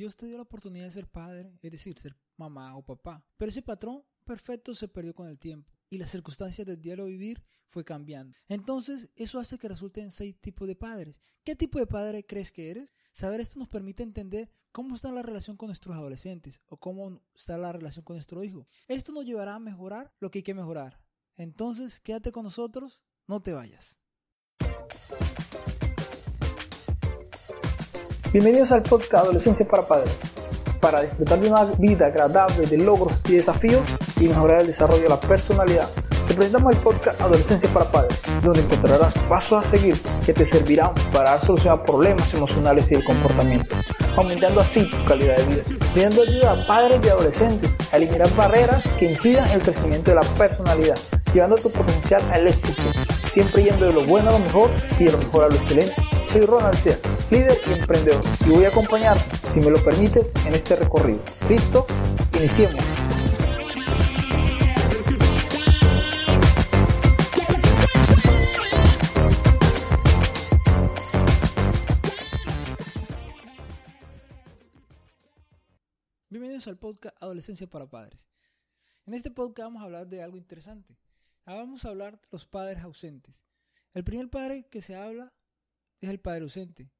Dios te dio la oportunidad de ser padre, es decir, ser mamá o papá. Pero ese patrón perfecto se perdió con el tiempo y las circunstancias del diario vivir fue cambiando. Entonces, eso hace que resulten seis tipos de padres. ¿Qué tipo de padre crees que eres? Saber esto nos permite entender cómo está la relación con nuestros adolescentes o cómo está la relación con nuestro hijo. Esto nos llevará a mejorar lo que hay que mejorar. Entonces, quédate con nosotros, no te vayas. Bienvenidos al podcast Adolescencia para Padres, para disfrutar de una vida agradable de logros y desafíos y mejorar el desarrollo de la personalidad. Te presentamos el podcast Adolescencia para Padres, donde encontrarás pasos a seguir que te servirán para a problemas emocionales y del comportamiento, aumentando así tu calidad de vida, pidiendo ayuda a padres y adolescentes a eliminar barreras que impidan el crecimiento de la personalidad, llevando tu potencial al éxito, siempre yendo de lo bueno a lo mejor y de lo mejor a lo excelente. Soy Ronald Sea, líder y emprendedor, y voy a acompañarte, si me lo permites, en este recorrido. ¿Listo? Iniciemos. Bienvenidos al podcast Adolescencia para Padres. En este podcast vamos a hablar de algo interesante. Vamos a hablar de los padres ausentes. El primer padre que se habla es el padre ausente,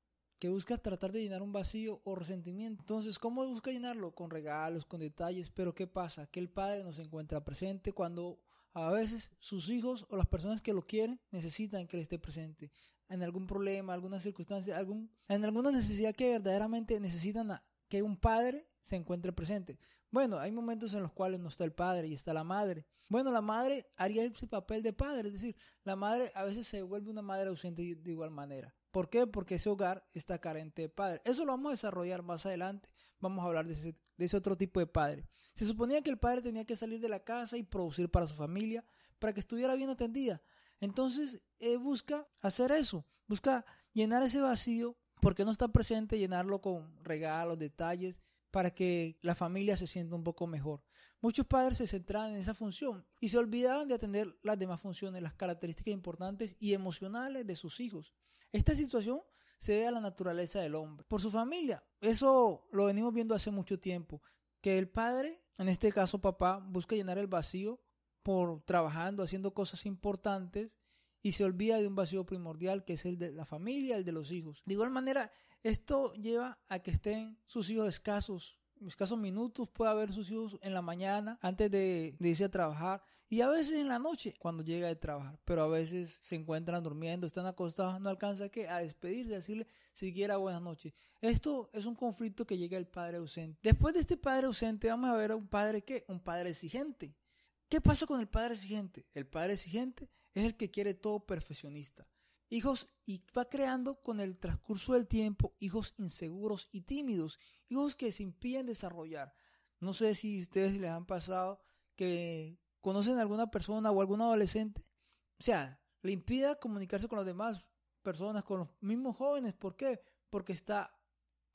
que busca tratar de llenar un vacío o resentimiento. Entonces, ¿cómo busca llenarlo? Con regalos, con detalles, pero ¿qué pasa? Que el padre no se encuentra presente cuando a veces sus hijos o las personas que lo quieren necesitan que él esté presente en algún problema, alguna circunstancia, algún, en alguna necesidad que verdaderamente necesitan que un padre se encuentre presente. Bueno, hay momentos en los cuales no está el padre y está la madre. Bueno, la madre haría ese papel de padre, es decir, la madre a veces se vuelve una madre ausente de igual manera. ¿Por qué? Porque ese hogar está carente de padre. Eso lo vamos a desarrollar más adelante. Vamos a hablar de ese, otro tipo de padre. Se suponía que el padre tenía que salir de la casa y producir para su familia, para que estuviera bien atendida. Entonces, eh, busca hacer eso, busca llenar ese vacío, porque no está presente, llenarlo con regalos, detalles, para que la familia se sienta un poco mejor. Muchos padres se centraban en esa función y se olvidaban de atender las demás funciones, las características importantes y emocionales de sus hijos. Esta situación se debe a la naturaleza del hombre, por su familia. Eso lo venimos viendo hace mucho tiempo, que el padre, en este caso papá, busca llenar el vacío por trabajando, haciendo cosas importantes y se olvida de un vacío primordial que es el de la familia, el de los hijos. De igual manera, esto lleva a que estén sus hijos escasos, escasos minutos, puede haber sus hijos en la mañana antes de, irse a trabajar y a veces en la noche cuando llega de trabajar, pero a veces se encuentran durmiendo, están acostados, no alcanza que a despedirse, a decirle siquiera buenas noches. Esto es un conflicto que llega el padre ausente. Después de este padre ausente vamos a ver a un padre que, un padre exigente. ¿Qué pasa con el padre exigente? El padre exigente es el que quiere todo perfeccionista. Hijos y va creando con el transcurso del tiempo hijos inseguros y tímidos, hijos que se impiden desarrollar. No sé si ustedes les han pasado que conocen a alguna persona o algún adolescente, o sea, le impida comunicarse con las demás personas, con los mismos jóvenes. ¿Por qué? Porque está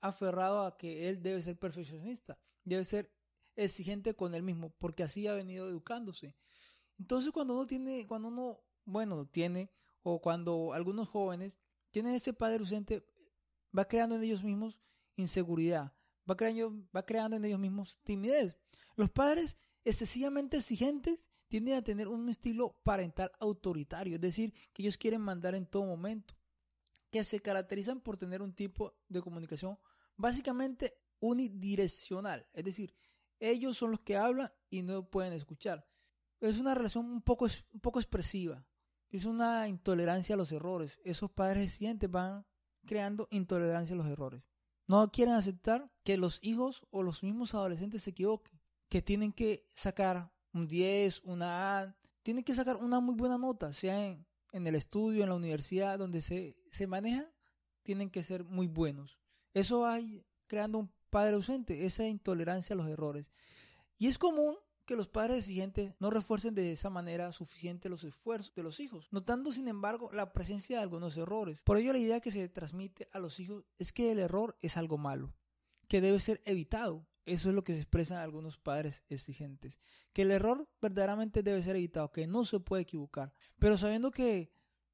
aferrado a que él debe ser perfeccionista, debe ser exigente con él mismo, porque así ha venido educándose. Entonces, cuando uno tiene, cuando uno, bueno, tiene o cuando algunos jóvenes tienen ese padre ausente, va creando en ellos mismos inseguridad, va creando, va creando en ellos mismos timidez. Los padres excesivamente exigentes tienden a tener un estilo parental autoritario, es decir, que ellos quieren mandar en todo momento, que se caracterizan por tener un tipo de comunicación básicamente unidireccional, es decir, ellos son los que hablan y no pueden escuchar. Es una relación un poco, un poco expresiva, es una intolerancia a los errores. Esos padres exigentes van creando intolerancia a los errores. No quieren aceptar que los hijos o los mismos adolescentes se equivoquen, que tienen que sacar un 10, una A, tienen que sacar una muy buena nota, sea en, en el estudio, en la universidad, donde se, se maneja, tienen que ser muy buenos. Eso va creando un padre ausente, esa intolerancia a los errores. Y es común que los padres exigentes no refuercen de esa manera suficiente los esfuerzos de los hijos, notando sin embargo la presencia de algunos errores. Por ello la idea que se transmite a los hijos es que el error es algo malo, que debe ser evitado. Eso es lo que se expresan algunos padres exigentes, que el error verdaderamente debe ser evitado, que no se puede equivocar, pero sabiendo que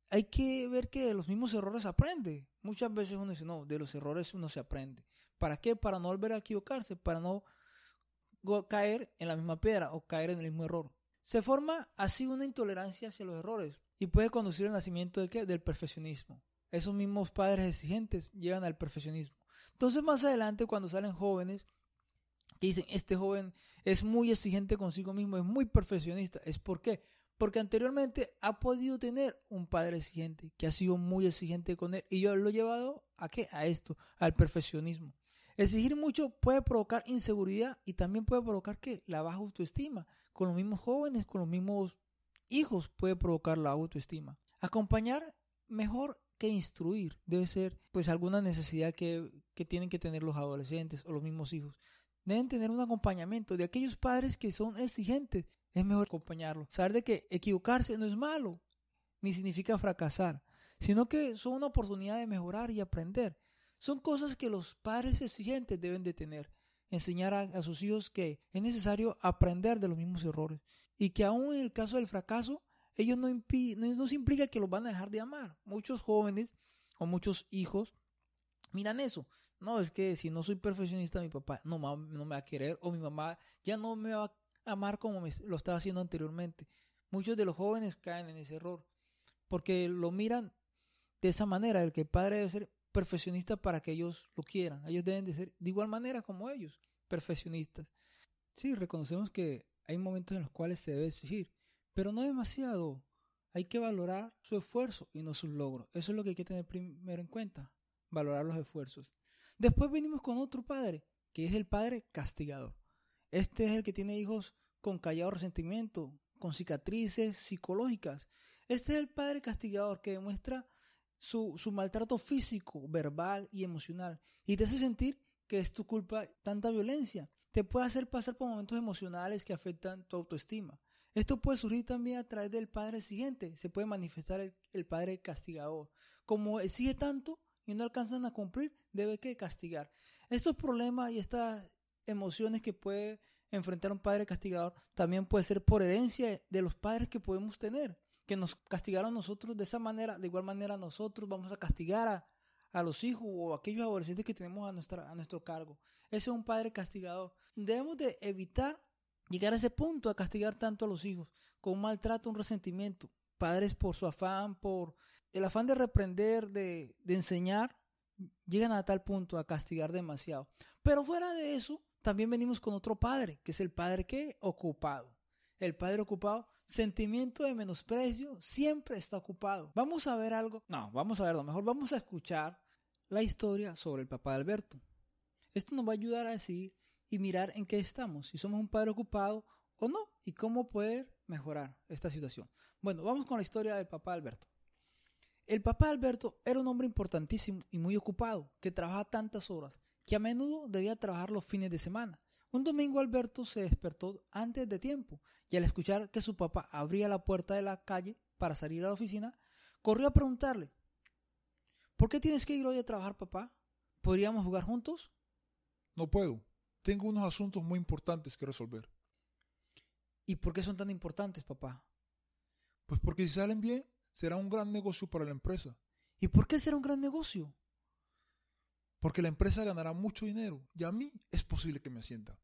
hay que ver que de los mismos errores aprende. Muchas veces uno dice, no, de los errores uno se aprende, ¿Para qué? Para no volver a equivocarse, para no caer en la misma piedra o caer en el mismo error. Se forma así una intolerancia hacia los errores y puede conducir al nacimiento de qué? Del perfeccionismo. Esos mismos padres exigentes llevan al perfeccionismo. Entonces más adelante cuando salen jóvenes que dicen, este joven es muy exigente consigo mismo, es muy perfeccionista, ¿es por qué? Porque anteriormente ha podido tener un padre exigente que ha sido muy exigente con él y yo lo he llevado a qué? A esto, al perfeccionismo. Exigir mucho puede provocar inseguridad y también puede provocar que la baja autoestima. Con los mismos jóvenes, con los mismos hijos puede provocar la autoestima. Acompañar mejor que instruir debe ser pues alguna necesidad que, que tienen que tener los adolescentes o los mismos hijos. Deben tener un acompañamiento de aquellos padres que son exigentes. Es mejor acompañarlos. Saber de que equivocarse no es malo, ni significa fracasar, sino que son una oportunidad de mejorar y aprender. Son cosas que los padres exigentes deben de tener. Enseñar a, sus hijos que es necesario aprender de los mismos errores y que aún en el caso del fracaso, ellos no, no, se implica que los van a dejar de amar. Muchos jóvenes o muchos hijos miran eso. No, es que si no soy perfeccionista, mi papá no, no me va a querer o mi mamá ya no me va a amar como lo estaba haciendo anteriormente. Muchos de los jóvenes caen en ese error porque lo miran de esa manera, el que el padre debe ser perfeccionista para que ellos lo quieran. Ellos deben de ser de igual manera como ellos, perfeccionistas. Sí, reconocemos que hay momentos en los cuales se debe exigir, pero no demasiado. Hay que valorar su esfuerzo y no sus logros. Eso es lo que hay que tener primero en cuenta, valorar los esfuerzos. Después venimos con otro padre, que es el padre castigador. Este es el que tiene hijos con callado resentimiento, con cicatrices psicológicas. Este es el padre castigador que demuestra su, maltrato físico, verbal y emocional y te hace sentir que es tu culpa tanta violencia. Te puede hacer pasar por momentos emocionales que afectan tu autoestima. Esto puede surgir también a través del padre siguiente. Se puede manifestar el, padre castigador. Como exige tanto y no alcanzan a cumplir, debe que castigar. Estos problemas y estas emociones que puede enfrentar un padre castigador también puede ser por herencia de los padres que podemos tener que nos castigaron nosotros de esa manera, de igual manera nosotros vamos a castigar a, a los hijos o a aquellos adolescentes que tenemos a, nuestra, a nuestro cargo. Ese es un padre castigador. Debemos de evitar llegar a ese punto, a castigar tanto a los hijos, con un maltrato, un resentimiento. Padres por su afán, por el afán de reprender, de, de enseñar, llegan a tal punto a castigar demasiado. Pero fuera de eso, también venimos con otro padre, que es el padre que ocupado. El padre ocupado sentimiento de menosprecio siempre está ocupado. Vamos a ver algo. No, vamos a ver lo mejor. Vamos a escuchar la historia sobre el papá de Alberto. Esto nos va a ayudar a decidir y mirar en qué estamos, si somos un padre ocupado o no, y cómo poder mejorar esta situación. Bueno, vamos con la historia del papá de Alberto. El papá de Alberto era un hombre importantísimo y muy ocupado, que trabajaba tantas horas, que a menudo debía trabajar los fines de semana. Un domingo Alberto se despertó antes de tiempo y al escuchar que su papá abría la puerta de la calle para salir a la oficina, corrió a preguntarle, ¿por qué tienes que ir hoy a trabajar, papá? ¿Podríamos jugar juntos? No puedo. Tengo unos asuntos muy importantes que resolver. ¿Y por qué son tan importantes, papá? Pues porque si salen bien, será un gran negocio para la empresa. ¿Y por qué será un gran negocio? Porque la empresa ganará mucho dinero y a mí es posible que me ascienda.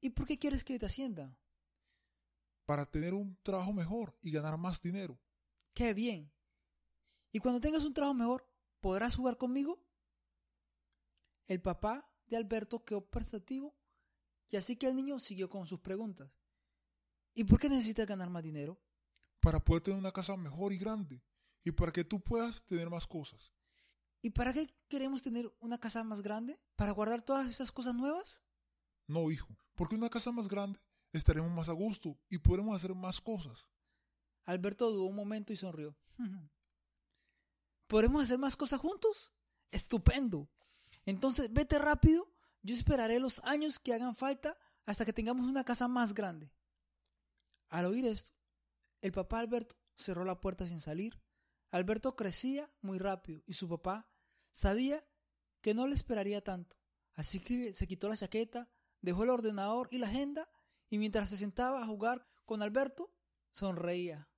¿Y por qué quieres que te ascienda? Para tener un trabajo mejor y ganar más dinero. ¡Qué bien! ¿Y cuando tengas un trabajo mejor, podrás jugar conmigo? El papá de Alberto quedó pensativo y así que el niño siguió con sus preguntas. ¿Y por qué necesitas ganar más dinero? Para poder tener una casa mejor y grande y para que tú puedas tener más cosas. ¿Y para qué queremos tener una casa más grande? ¿Para guardar todas esas cosas nuevas? No, hijo, porque una casa más grande estaremos más a gusto y podremos hacer más cosas. Alberto dudó un momento y sonrió. ¿Podremos hacer más cosas juntos? Estupendo. Entonces vete rápido, yo esperaré los años que hagan falta hasta que tengamos una casa más grande. Al oír esto, el papá Alberto cerró la puerta sin salir. Alberto crecía muy rápido y su papá Sabía que no le esperaría tanto, así que se quitó la chaqueta, dejó el ordenador y la agenda y mientras se sentaba a jugar con Alberto, sonreía.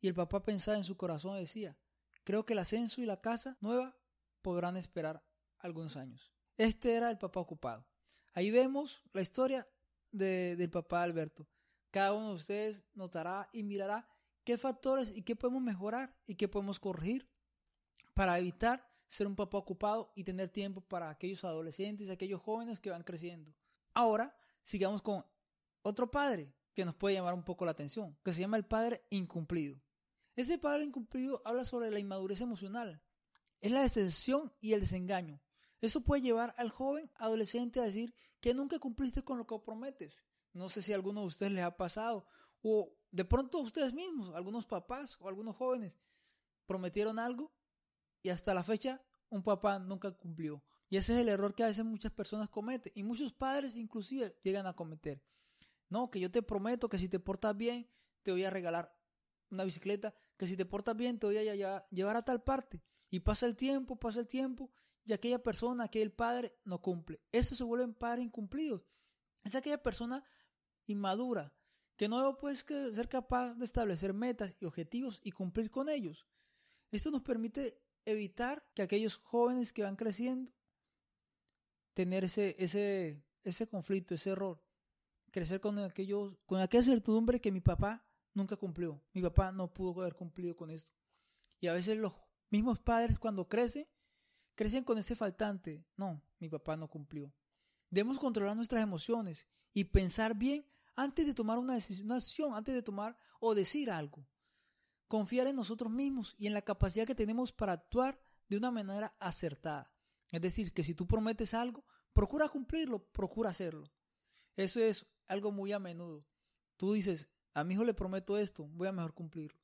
Y el papá pensaba en su corazón y decía, creo que el ascenso y la casa nueva podrán esperar algunos años. Este era el papá ocupado. Ahí vemos la historia de, del papá Alberto. Cada uno de ustedes notará y mirará qué factores y qué podemos mejorar y qué podemos corregir para evitar ser un papá ocupado y tener tiempo para aquellos adolescentes, aquellos jóvenes que van creciendo. Ahora, sigamos con otro padre que nos puede llamar un poco la atención, que se llama el padre incumplido. Ese padre incumplido habla sobre la inmadurez emocional. Es la decepción y el desengaño. Eso puede llevar al joven adolescente a decir que nunca cumpliste con lo que prometes. No sé si a alguno de ustedes les ha pasado. O de pronto ustedes mismos, algunos papás o algunos jóvenes, prometieron algo y hasta la fecha un papá nunca cumplió. Y ese es el error que a veces muchas personas cometen y muchos padres inclusive llegan a cometer. No, que yo te prometo que si te portas bien te voy a regalar una bicicleta, que si te portas bien te voy a llevar a tal parte. Y pasa el tiempo, pasa el tiempo y aquella persona, aquel padre no cumple. Eso se vuelven padres incumplidos. Es aquella persona inmadura que no puede ser capaz de establecer metas y objetivos y cumplir con ellos. Esto nos permite evitar que aquellos jóvenes que van creciendo tener ese, ese, ese conflicto, ese error, crecer con aquellos, con aquella certidumbre que mi papá nunca cumplió, mi papá no pudo haber cumplido con esto. Y a veces los mismos padres cuando crecen, crecen con ese faltante, no, mi papá no cumplió. Debemos controlar nuestras emociones y pensar bien antes de tomar una decisión, acción, antes de tomar o decir algo confiar en nosotros mismos y en la capacidad que tenemos para actuar de una manera acertada. Es decir, que si tú prometes algo, procura cumplirlo, procura hacerlo. Eso es algo muy a menudo. Tú dices, a mi hijo le prometo esto, voy a mejor cumplirlo.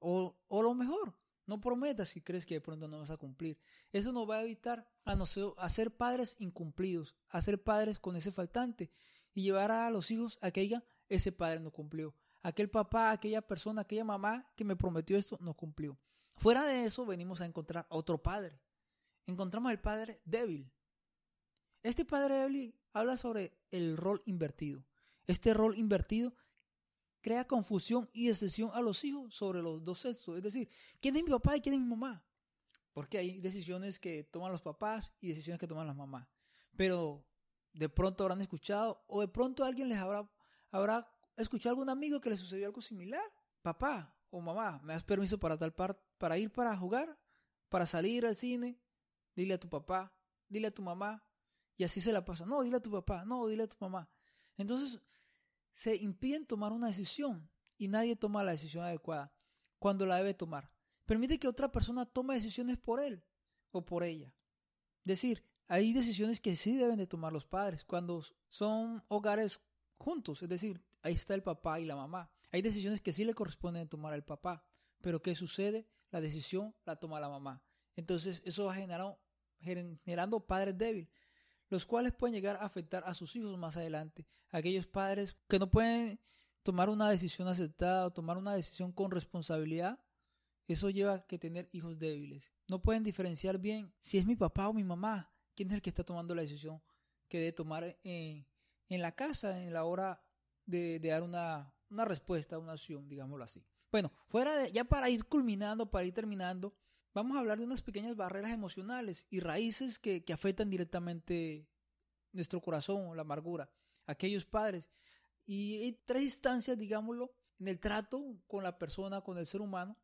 O, o lo mejor, no prometas si crees que de pronto no vas a cumplir. Eso nos va a evitar a, nosotros, a ser padres incumplidos, a ser padres con ese faltante y llevar a los hijos a que digan, ese padre no cumplió aquel papá, aquella persona, aquella mamá que me prometió esto no cumplió. Fuera de eso venimos a encontrar a otro padre. Encontramos al padre débil. Este padre débil habla sobre el rol invertido. Este rol invertido crea confusión y decisión a los hijos sobre los dos sexos. Es decir, ¿quién es mi papá y quién es mi mamá? Porque hay decisiones que toman los papás y decisiones que toman las mamás. Pero de pronto habrán escuchado o de pronto alguien les habrá, habrá escuché a algún amigo que le sucedió algo similar. Papá o mamá, ¿me das permiso para tal par para ir para jugar? ¿Para salir al cine? Dile a tu papá, dile a tu mamá. Y así se la pasa. No, dile a tu papá, no, dile a tu mamá. Entonces, se impiden tomar una decisión y nadie toma la decisión adecuada cuando la debe tomar. Permite que otra persona tome decisiones por él o por ella. Decir, hay decisiones que sí deben de tomar los padres cuando son hogares juntos, es decir, ahí está el papá y la mamá. Hay decisiones que sí le corresponden tomar al papá, pero ¿qué sucede? La decisión la toma la mamá. Entonces eso va generando, generando padres débiles, los cuales pueden llegar a afectar a sus hijos más adelante. Aquellos padres que no pueden tomar una decisión aceptada o tomar una decisión con responsabilidad, eso lleva a que tener hijos débiles. No pueden diferenciar bien si es mi papá o mi mamá, quién es el que está tomando la decisión que debe tomar en, en la casa, en la hora de, dar una, una respuesta, una acción, digámoslo así. Bueno, fuera ya para ir culminando, para ir terminando, vamos a hablar de unas pequeñas barreras emocionales y raíces que, que afectan directamente nuestro corazón, la amargura, aquellos padres. Y hay tres instancias, digámoslo, en el trato con la persona, con el ser humano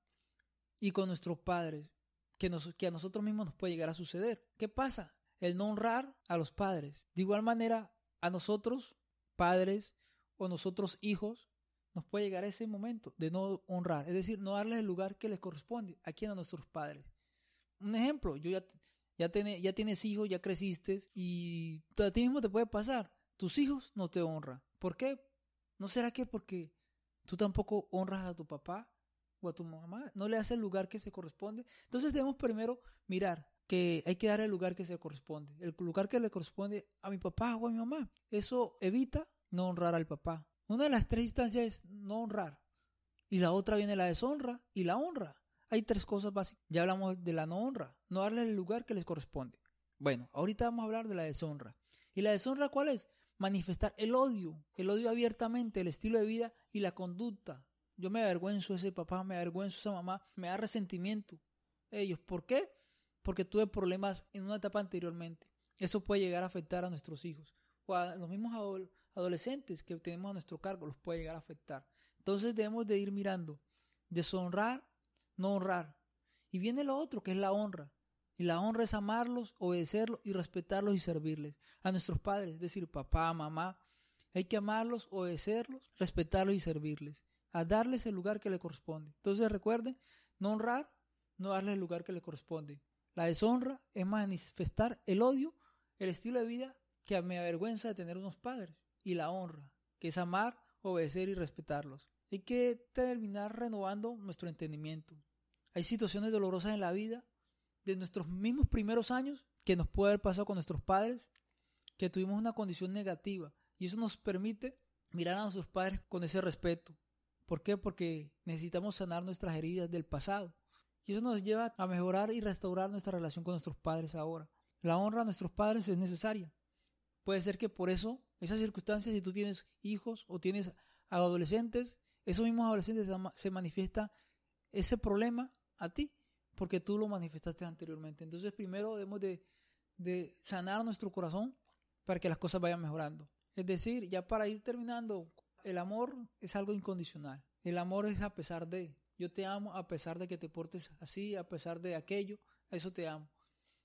y con nuestros padres, que, nos, que a nosotros mismos nos puede llegar a suceder. ¿Qué pasa? El no honrar a los padres. De igual manera, a nosotros, padres, o nosotros hijos, nos puede llegar a ese momento de no honrar, es decir, no darles el lugar que les corresponde a quien a nuestros padres. Un ejemplo, yo ya, ya, ya tienes hijos, ya creciste y a ti mismo te puede pasar, tus hijos no te honran. ¿Por qué? ¿No será que porque tú tampoco honras a tu papá o a tu mamá? ¿No le haces el lugar que se corresponde? Entonces debemos primero mirar que hay que dar el lugar que se corresponde, el lugar que le corresponde a mi papá o a mi mamá. Eso evita no honrar al papá. Una de las tres instancias es no honrar. Y la otra viene la deshonra y la honra. Hay tres cosas básicas. Ya hablamos de la no honra, no darle el lugar que les corresponde. Bueno, ahorita vamos a hablar de la deshonra. ¿Y la deshonra cuál es? Manifestar el odio, el odio abiertamente, el estilo de vida y la conducta. Yo me avergüenzo de ese papá, me avergüenzo de esa mamá, me da resentimiento. Ellos, ¿por qué? Porque tuve problemas en una etapa anteriormente. eso puede llegar a afectar a nuestros hijos o a los mismos adolescentes que tenemos a nuestro cargo, los puede llegar a afectar. Entonces debemos de ir mirando, deshonrar, no honrar. Y viene lo otro, que es la honra. Y la honra es amarlos, obedecerlos y respetarlos y servirles. A nuestros padres, es decir, papá, mamá, hay que amarlos, obedecerlos, respetarlos y servirles. A darles el lugar que le corresponde. Entonces recuerden, no honrar, no darles el lugar que le corresponde. La deshonra es manifestar el odio, el estilo de vida que me avergüenza de tener unos padres. Y la honra, que es amar, obedecer y respetarlos. Hay que terminar renovando nuestro entendimiento. Hay situaciones dolorosas en la vida de nuestros mismos primeros años que nos puede haber pasado con nuestros padres, que tuvimos una condición negativa. Y eso nos permite mirar a nuestros padres con ese respeto. ¿Por qué? Porque necesitamos sanar nuestras heridas del pasado. Y eso nos lleva a mejorar y restaurar nuestra relación con nuestros padres ahora. La honra a nuestros padres es necesaria. Puede ser que por eso, esas circunstancias, si tú tienes hijos o tienes adolescentes, esos mismos adolescentes se manifiesta ese problema a ti, porque tú lo manifestaste anteriormente. Entonces primero debemos de, de sanar nuestro corazón para que las cosas vayan mejorando. Es decir, ya para ir terminando, el amor es algo incondicional. El amor es a pesar de, yo te amo a pesar de que te portes así, a pesar de aquello, eso te amo.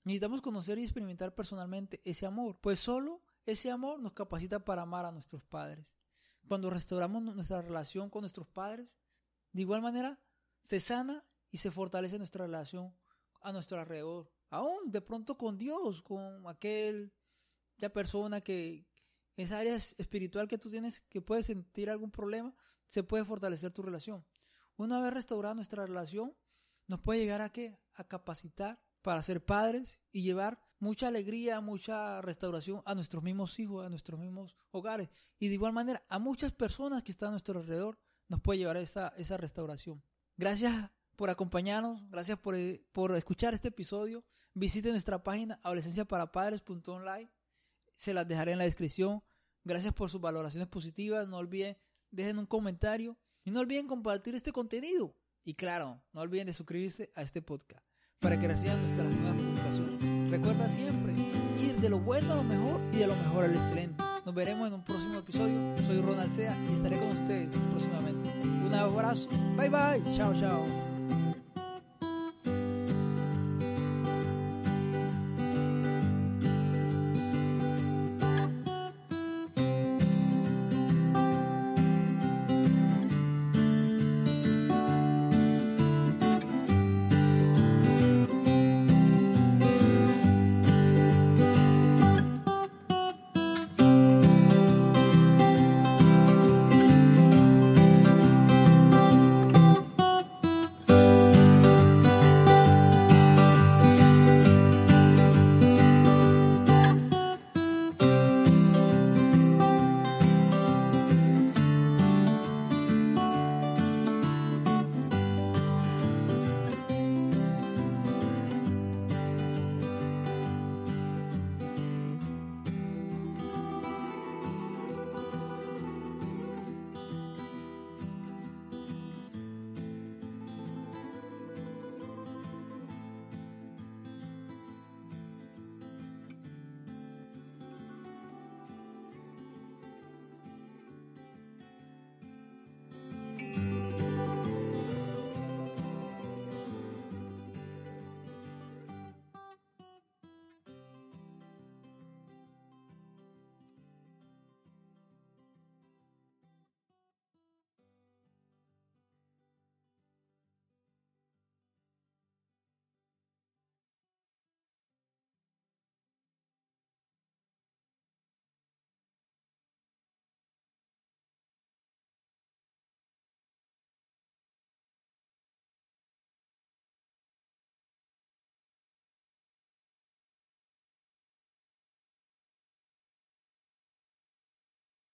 Necesitamos conocer y experimentar personalmente ese amor, pues solo ese amor nos capacita para amar a nuestros padres. Cuando restauramos nuestra relación con nuestros padres, de igual manera se sana y se fortalece nuestra relación a nuestro alrededor. Aún de pronto con Dios, con aquel ya persona que esa área espiritual que tú tienes que puedes sentir algún problema, se puede fortalecer tu relación. Una vez restaurada nuestra relación, nos puede llegar a qué? A capacitar para ser padres y llevar mucha alegría, mucha restauración a nuestros mismos hijos, a nuestros mismos hogares. Y de igual manera, a muchas personas que están a nuestro alrededor, nos puede llevar esa, esa restauración. Gracias por acompañarnos, gracias por, por escuchar este episodio. Visite nuestra página adolescenciaparapadres.online. Se las dejaré en la descripción. Gracias por sus valoraciones positivas. No olviden, dejen un comentario y no olviden compartir este contenido. Y claro, no olviden de suscribirse a este podcast para que reciban nuestras nuevas publicaciones. Recuerda siempre ir de lo bueno a lo mejor y de lo mejor al excelente. Nos veremos en un próximo episodio. Soy Ronald Sea y estaré con ustedes próximamente. Un abrazo. Bye bye. Chao, chao.